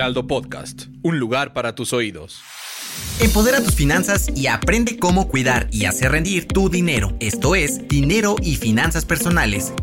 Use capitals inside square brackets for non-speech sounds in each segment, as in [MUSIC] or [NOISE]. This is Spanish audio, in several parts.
Heraldo Podcast, un lugar para tus oídos. Empodera tus finanzas y aprende cómo cuidar y hacer rendir tu dinero. Esto es Dinero y Finanzas Personales.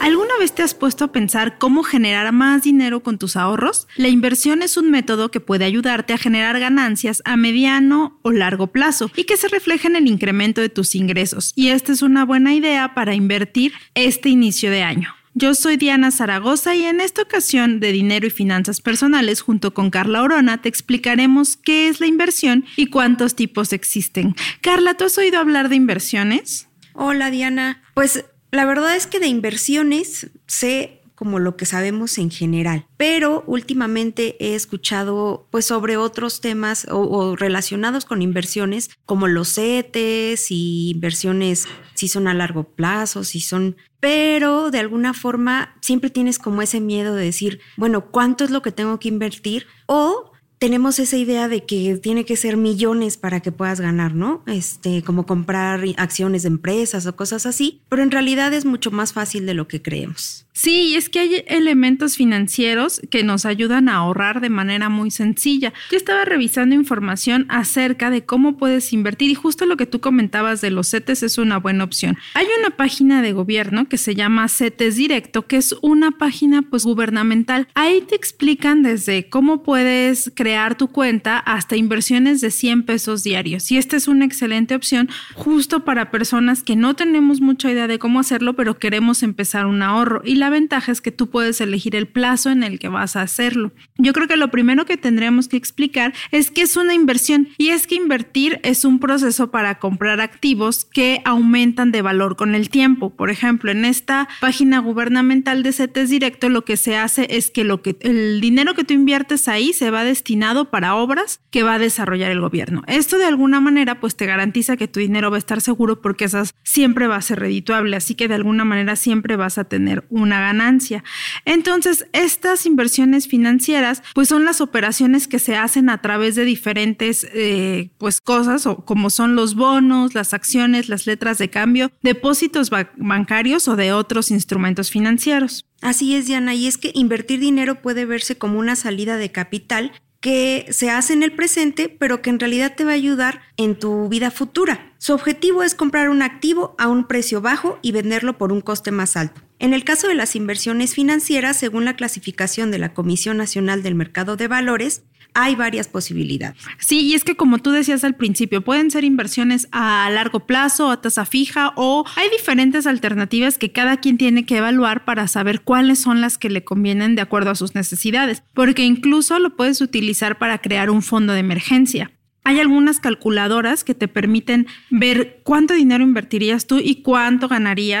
¿Alguna vez te has puesto a pensar cómo generar más dinero con tus ahorros? La inversión es un método que puede ayudarte a generar ganancias a mediano o largo plazo y que se refleja en el incremento de tus ingresos. Y esta es una buena idea para invertir este inicio de año. Yo soy Diana Zaragoza y en esta ocasión de Dinero y Finanzas Personales junto con Carla Orona te explicaremos qué es la inversión y cuántos tipos existen. Carla, ¿tú has oído hablar de inversiones? Hola Diana, pues la verdad es que de inversiones sé como lo que sabemos en general, pero últimamente he escuchado pues sobre otros temas o, relacionados con inversiones como los CETES y inversiones si son a largo plazo, si son pero de alguna forma siempre tienes como ese miedo de decir, bueno, ¿cuánto es lo que tengo que invertir? O tenemos esa idea de que tiene que ser millones para que puedas ganar, ¿no? Este, como comprar acciones de empresas o cosas así, pero en realidad es mucho más fácil de lo que creemos. Sí, es que hay elementos financieros que nos ayudan a ahorrar de manera muy sencilla. Yo estaba revisando información acerca de cómo puedes invertir y justo lo que tú comentabas de los CETES es una buena opción. Hay una página de gobierno que se llama CETES Directo, que es una página pues gubernamental. Ahí te explican desde cómo puedes crear tu cuenta hasta inversiones de 100 pesos diarios. Y esta es una excelente opción justo para personas que no tenemos mucha idea de cómo hacerlo, pero queremos empezar un ahorro. Y la la ventaja es que tú puedes elegir el plazo en el que vas a hacerlo. Yo creo que lo primero que tendríamos que explicar es que es una inversión y es que invertir es un proceso para comprar activos que aumentan de valor con el tiempo. Por ejemplo, en esta página gubernamental de CETES Directo lo que se hace es que, lo que el dinero que tú inviertes ahí se va destinado para obras que va a desarrollar el gobierno. Esto de alguna manera pues te garantiza que tu dinero va a estar seguro porque esas siempre va a ser redituable, así que de alguna manera siempre vas a tener una ganancia. Entonces, estas inversiones financieras, pues son las operaciones que se hacen a través de diferentes, eh, pues cosas, o como son los bonos, las acciones, las letras de cambio, depósitos bancarios o de otros instrumentos financieros. Así es, Diana, y es que invertir dinero puede verse como una salida de capital que se hace en el presente, pero que en realidad te va a ayudar en tu vida futura. Su objetivo es comprar un activo a un precio bajo y venderlo por un coste más alto. En el caso de las inversiones financieras, según la clasificación de la Comisión Nacional del Mercado de Valores, hay varias posibilidades. Sí, y es que como tú decías al principio, pueden ser inversiones a largo plazo, a tasa fija, o hay diferentes alternativas que cada quien tiene que evaluar para saber cuáles son las que le convienen de acuerdo a sus necesidades, porque incluso lo puedes utilizar para crear un fondo de emergencia. Hay algunas calculadoras que te permiten ver cuánto dinero invertirías tú y cuánto ganaría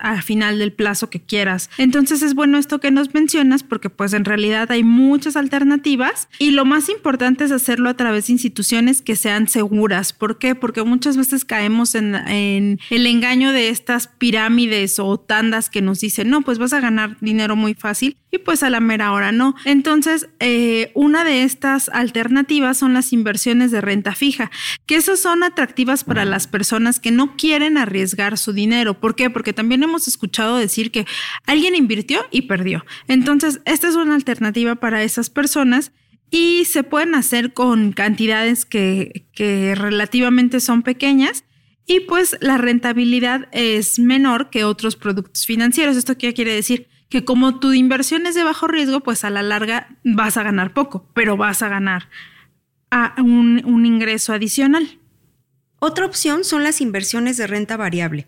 A final del plazo que quieras. Entonces es bueno esto que nos mencionas porque pues en realidad hay muchas alternativas y lo más importante es hacerlo a través de instituciones que sean seguras. ¿Por qué? Porque muchas veces caemos en, el engaño de estas pirámides o tandas que nos dicen, no, pues vas a ganar dinero muy fácil y pues a la mera hora no. Entonces, eh, una de estas alternativas son las inversiones de renta fija, que esas son atractivas para las personas que no quieren arriesgar su dinero. ¿Por qué? Porque también hemos escuchado decir que alguien invirtió y perdió. Entonces, esta es una alternativa para esas personas y se pueden hacer con cantidades que, que relativamente son pequeñas y pues la rentabilidad es menor que otros productos financieros. ¿Esto qué quiere decir? Que como tu inversión es de bajo riesgo, pues a la larga vas a ganar poco, pero vas a ganar un ingreso adicional. Otra opción son las inversiones de renta variable.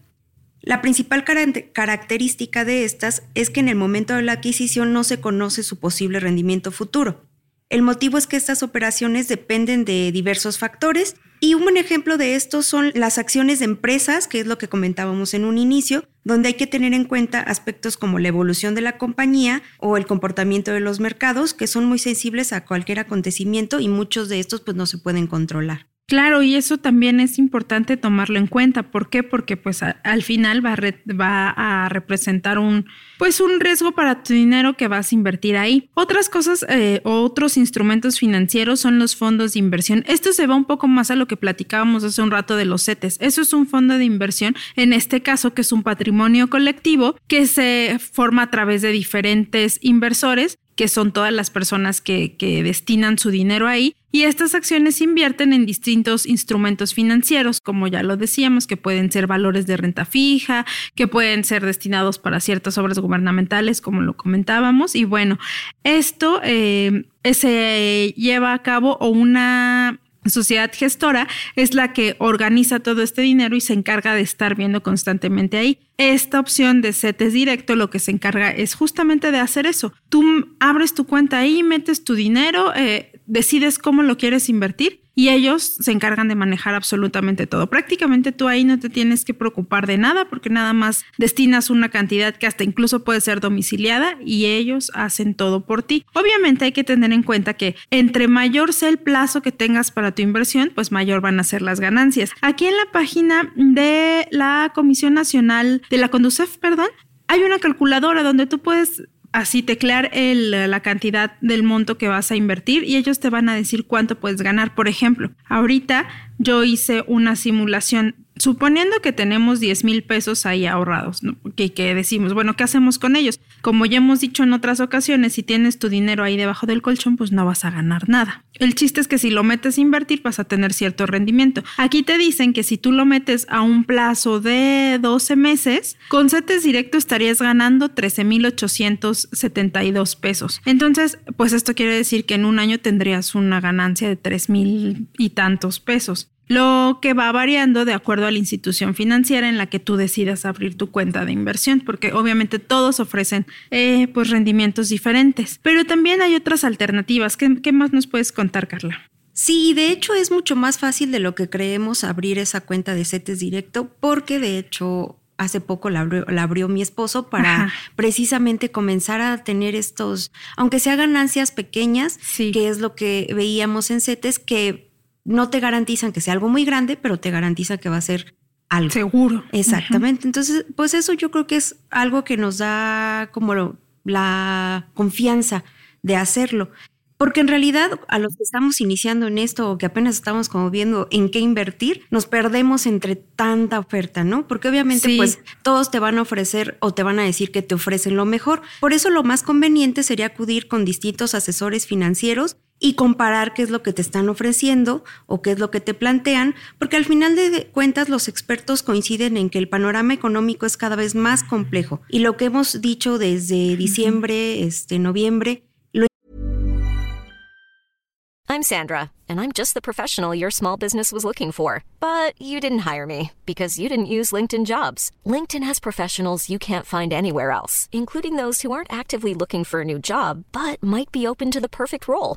La principal característica de estas es que en el momento de la adquisición no se conoce su posible rendimiento futuro. El motivo es que estas operaciones dependen de diversos factores, Y un buen ejemplo de esto son las acciones de empresas, que es lo que comentábamos en un inicio, donde hay que tener en cuenta aspectos como la evolución de la compañía o el comportamiento de los mercados, que son muy sensibles a cualquier acontecimiento y muchos de estos pues no se pueden controlar. Claro, y eso también es importante tomarlo en cuenta. ¿Por qué? Porque pues al final va a, representar un pues un riesgo para tu dinero que vas a invertir ahí. Otras cosas, eh, otros instrumentos financieros son los fondos de inversión. Esto se va un poco más a lo que platicábamos hace un rato de los CETES. Eso es un fondo de inversión, en este caso que es un patrimonio colectivo que se forma a través de diferentes inversores que son todas las personas que, que, destinan su dinero ahí. Y estas acciones invierten en distintos instrumentos financieros, como ya lo decíamos, que pueden ser valores de renta fija, que pueden ser destinados para ciertas obras gubernamentales, como lo comentábamos. Y bueno, esto eh, se lleva a cabo o una sociedad gestora es la que organiza todo este dinero y se encarga de estar viendo constantemente ahí. Esta opción de CETES directo lo que se encarga es justamente de hacer eso. Tú abres tu cuenta ahí, metes tu dinero, eh, decides cómo lo quieres invertir y ellos se encargan de manejar absolutamente todo. Prácticamente tú ahí no te tienes que preocupar de nada porque nada más destinas una cantidad que hasta incluso puede ser domiciliada y ellos hacen todo por ti. Obviamente hay que tener en cuenta que entre mayor sea el plazo que tengas para tu inversión, pues mayor van a ser las ganancias. Aquí en la página de la Comisión Nacional de la Conducef, perdón, hay una calculadora donde tú puedes así teclear el, la cantidad del monto que vas a invertir y ellos te van a decir cuánto puedes ganar. Por ejemplo, ahorita yo hice una simulación suponiendo que tenemos 10 mil pesos ahí ahorrados, ¿no? que, que, decimos, bueno, ¿qué hacemos con ellos? Como ya hemos dicho en otras ocasiones, si tienes tu dinero ahí debajo del colchón, pues no vas a ganar nada. El chiste es que si lo metes a invertir, vas a tener cierto rendimiento. Aquí te dicen que si tú lo metes a un plazo de 12 meses, con CETES directo estarías ganando 13 mil 872 pesos. Entonces, pues esto quiere decir que en un año tendrías una ganancia de 3 mil y tantos pesos lo que va variando de acuerdo a la institución financiera en la que tú decidas abrir tu cuenta de inversión, porque obviamente todos ofrecen eh, pues rendimientos diferentes, pero también hay otras alternativas. ¿Qué, ¿Qué, más nos puedes contar, Carla? Sí, de hecho es mucho más fácil de lo que creemos abrir esa cuenta de CETES directo, porque de hecho hace poco la abrió, la abrió, mi esposo para precisamente comenzar a tener estos, aunque sea ganancias pequeñas, que es lo que veíamos en CETES, que no te garantizan que sea algo muy grande, pero te garantiza que va a ser algo. Seguro. Exactamente. Entonces, pues eso yo creo que es algo que nos da como la confianza de hacerlo. Porque en realidad a los que estamos iniciando en esto o que apenas estamos como viendo en qué invertir, nos perdemos entre tanta oferta, ¿no? Porque obviamente pues todos te van a ofrecer o te van a decir que te ofrecen lo mejor. Por eso lo más conveniente sería acudir con distintos asesores financieros y comparar qué es lo que te están ofreciendo o qué es lo que te plantean, porque al final de cuentas los expertos coinciden en que el panorama económico es cada vez más complejo. Y lo que hemos dicho desde diciembre, este noviembre lo I'm Sandra and I'm just the professional your small business was looking for, but you didn't hire me because you didn't use LinkedIn Jobs. LinkedIn has professionals you can't find anywhere else, including those who aren't actively looking for a new job but might be open to the perfect role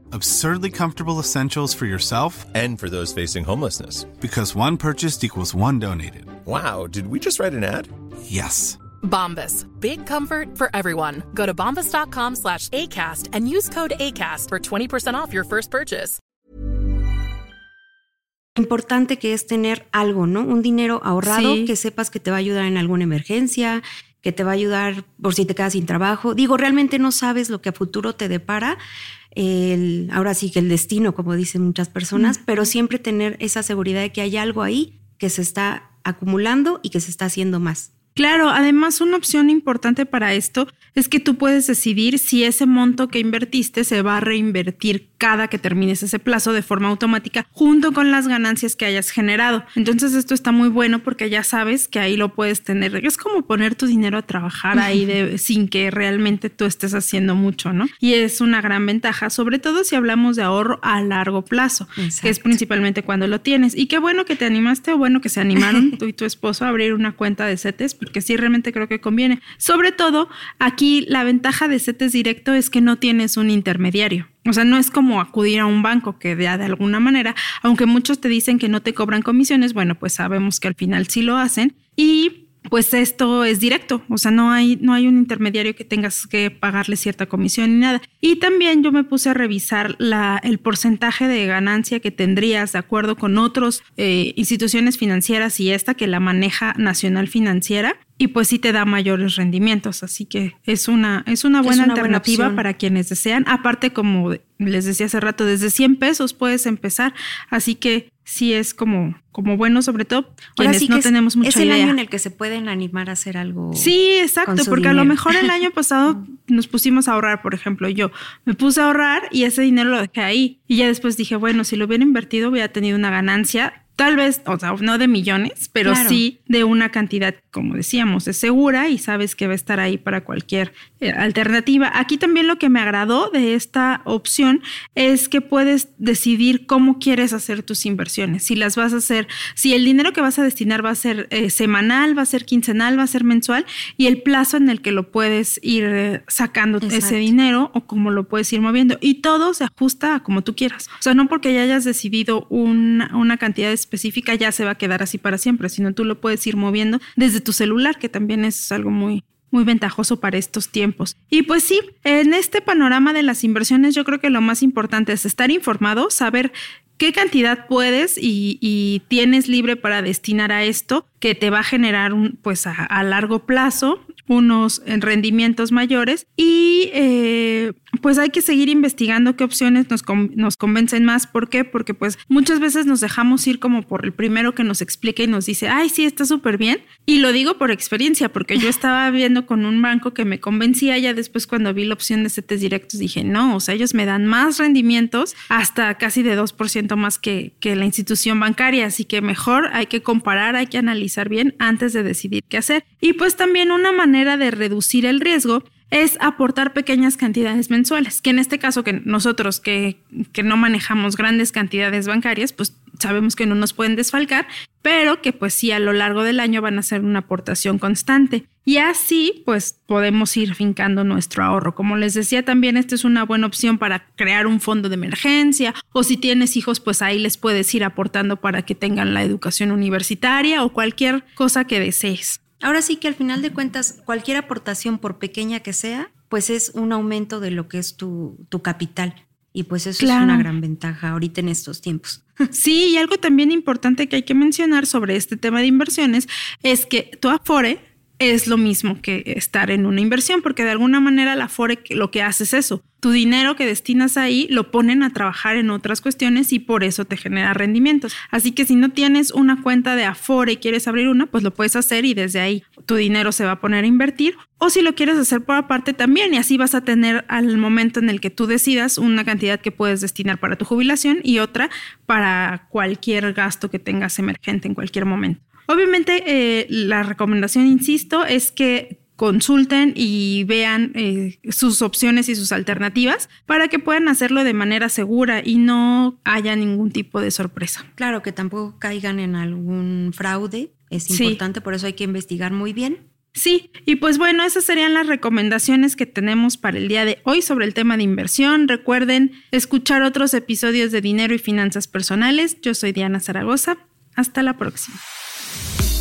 Absurdly comfortable essentials for yourself and for those facing homelessness. Because one purchased equals one donated. Wow, did we just write an ad? Yes. Bombas. Big comfort for everyone. Go to bombas.com slash ACAST and use code ACAST for 20% off your first purchase. Importante que es tener algo, ¿no? Un dinero ahorrado sí. que sepas que te va a ayudar en alguna emergencia, que te va a ayudar por si te quedas sin trabajo. Digo, realmente no sabes lo que a futuro te depara. el, ahora sí que el destino, como dicen muchas personas, mm. pero siempre tener esa seguridad de que hay algo ahí que se está acumulando y que se está haciendo más. Claro, además una opción importante para esto es que tú puedes decidir si ese monto que invertiste se va a reinvertir cada que termines ese plazo de forma automática junto con las ganancias que hayas generado. Entonces esto está muy bueno porque ya sabes que ahí lo puedes tener. Es como poner tu dinero a trabajar ahí de, sin que realmente tú estés haciendo mucho, ¿no? Y es una gran ventaja, sobre todo si hablamos de ahorro a largo plazo, que es principalmente cuando lo tienes. Y qué bueno que te animaste o bueno que se animaron [LAUGHS] tú y tu esposo a abrir una cuenta de CETES, porque sí realmente creo que conviene. Sobre todo, aquí la ventaja de CETES directo es que no tienes un intermediario. O sea, no es como acudir a un banco que de, de alguna manera, aunque muchos te dicen que no te cobran comisiones, bueno, pues sabemos que al final sí lo hacen. Y pues esto es directo, o sea, no hay, no hay un intermediario que tengas que pagarle cierta comisión ni nada. Y también yo me puse a revisar la, el porcentaje de ganancia que tendrías de acuerdo con otras eh, instituciones financieras y esta que la maneja Nacional Financiera. Y pues sí te da mayores rendimientos, así que es una, es una buena alternativa para quienes desean. Aparte, como les decía hace rato, desde 100 pesos puedes empezar, así que sí es como, como bueno, sobre todo quienes no tenemos mucha Es el año en el que se pueden animar a hacer algo. Sí, exacto, porque a lo mejor el año [LAUGHS] pasado nos pusimos a ahorrar, por ejemplo, yo me puse a ahorrar y ese dinero lo dejé ahí. Y ya después dije, bueno, si lo hubiera invertido hubiera tenido una ganancia tal vez, o sea, no de millones, pero sí de una cantidad, como decíamos, es segura y sabes que va a estar ahí para cualquier eh, alternativa. Aquí también lo que me agradó de esta opción es que puedes decidir cómo quieres hacer tus inversiones, si las vas a hacer, si el dinero que vas a destinar va a ser eh, semanal, va a ser quincenal, va a ser mensual y el plazo en el que lo puedes ir eh, sacando ese dinero o cómo lo puedes ir moviendo y todo se ajusta a como tú quieras. O sea, no porque ya hayas decidido una, una cantidad de específica ya se va a quedar así para siempre, sino tú lo puedes ir moviendo desde tu celular, que también es algo muy, muy ventajoso para estos tiempos. Y pues sí, en este panorama de las inversiones yo creo que lo más importante es estar informado, saber qué cantidad puedes y, tienes libre para destinar a esto que te va a generar un, pues a largo plazo unos rendimientos mayores y eh, pues hay que seguir investigando qué opciones nos, nos convencen más. ¿Por qué? Porque pues muchas veces nos dejamos ir como por el primero que nos explica y nos dice, ay, sí, está súper bien. Y lo digo por experiencia, porque yo estaba viendo con un banco que me convencía, ya después cuando vi la opción de CETES directos dije, no, o sea, ellos me dan más rendimientos, hasta casi de 2% más que, que la institución bancaria, así que mejor hay que comparar, hay que analizar bien antes de decidir qué hacer. Y pues también una manera de reducir el riesgo es aportar pequeñas cantidades mensuales, que en este caso que nosotros que, que, no manejamos grandes cantidades bancarias, pues sabemos que no nos pueden desfalcar, pero que pues sí a lo largo del año van a ser una aportación constante. Y así pues podemos ir fincando nuestro ahorro. Como les decía también, esta es una buena opción para crear un fondo de emergencia o si tienes hijos pues ahí les puedes ir aportando para que tengan la educación universitaria o cualquier cosa que desees. Ahora sí que al final de cuentas, cualquier aportación, por pequeña que sea, pues es un aumento de lo que es tu, tu capital. Y pues eso es una gran ventaja ahorita en estos tiempos. [LAUGHS] Sí, y algo también importante que hay que mencionar sobre este tema de inversiones es que tu Afore es lo mismo que estar en una inversión, porque de alguna manera la Afore lo que hace es eso. Tu dinero que destinas ahí lo ponen a trabajar en otras cuestiones y por eso te genera rendimientos. Así que si no tienes una cuenta de Afore y quieres abrir una, pues lo puedes hacer y desde ahí tu dinero se va a poner a invertir. O si lo quieres hacer por aparte también y así vas a tener al momento en el que tú decidas una cantidad que puedes destinar para tu jubilación y otra para cualquier gasto que tengas emergente en cualquier momento. Obviamente, eh, la recomendación, insisto, es que consulten y vean eh, sus opciones y sus alternativas para que puedan hacerlo de manera segura y no haya ningún tipo de sorpresa. Claro, que tampoco caigan en algún fraude. Es importante, por eso hay que investigar muy bien. Sí, y pues bueno, esas serían las recomendaciones que tenemos para el día de hoy sobre el tema de inversión. Recuerden escuchar otros episodios de Dinero y Finanzas Personales. Yo soy Diana Zaragoza. Hasta la próxima.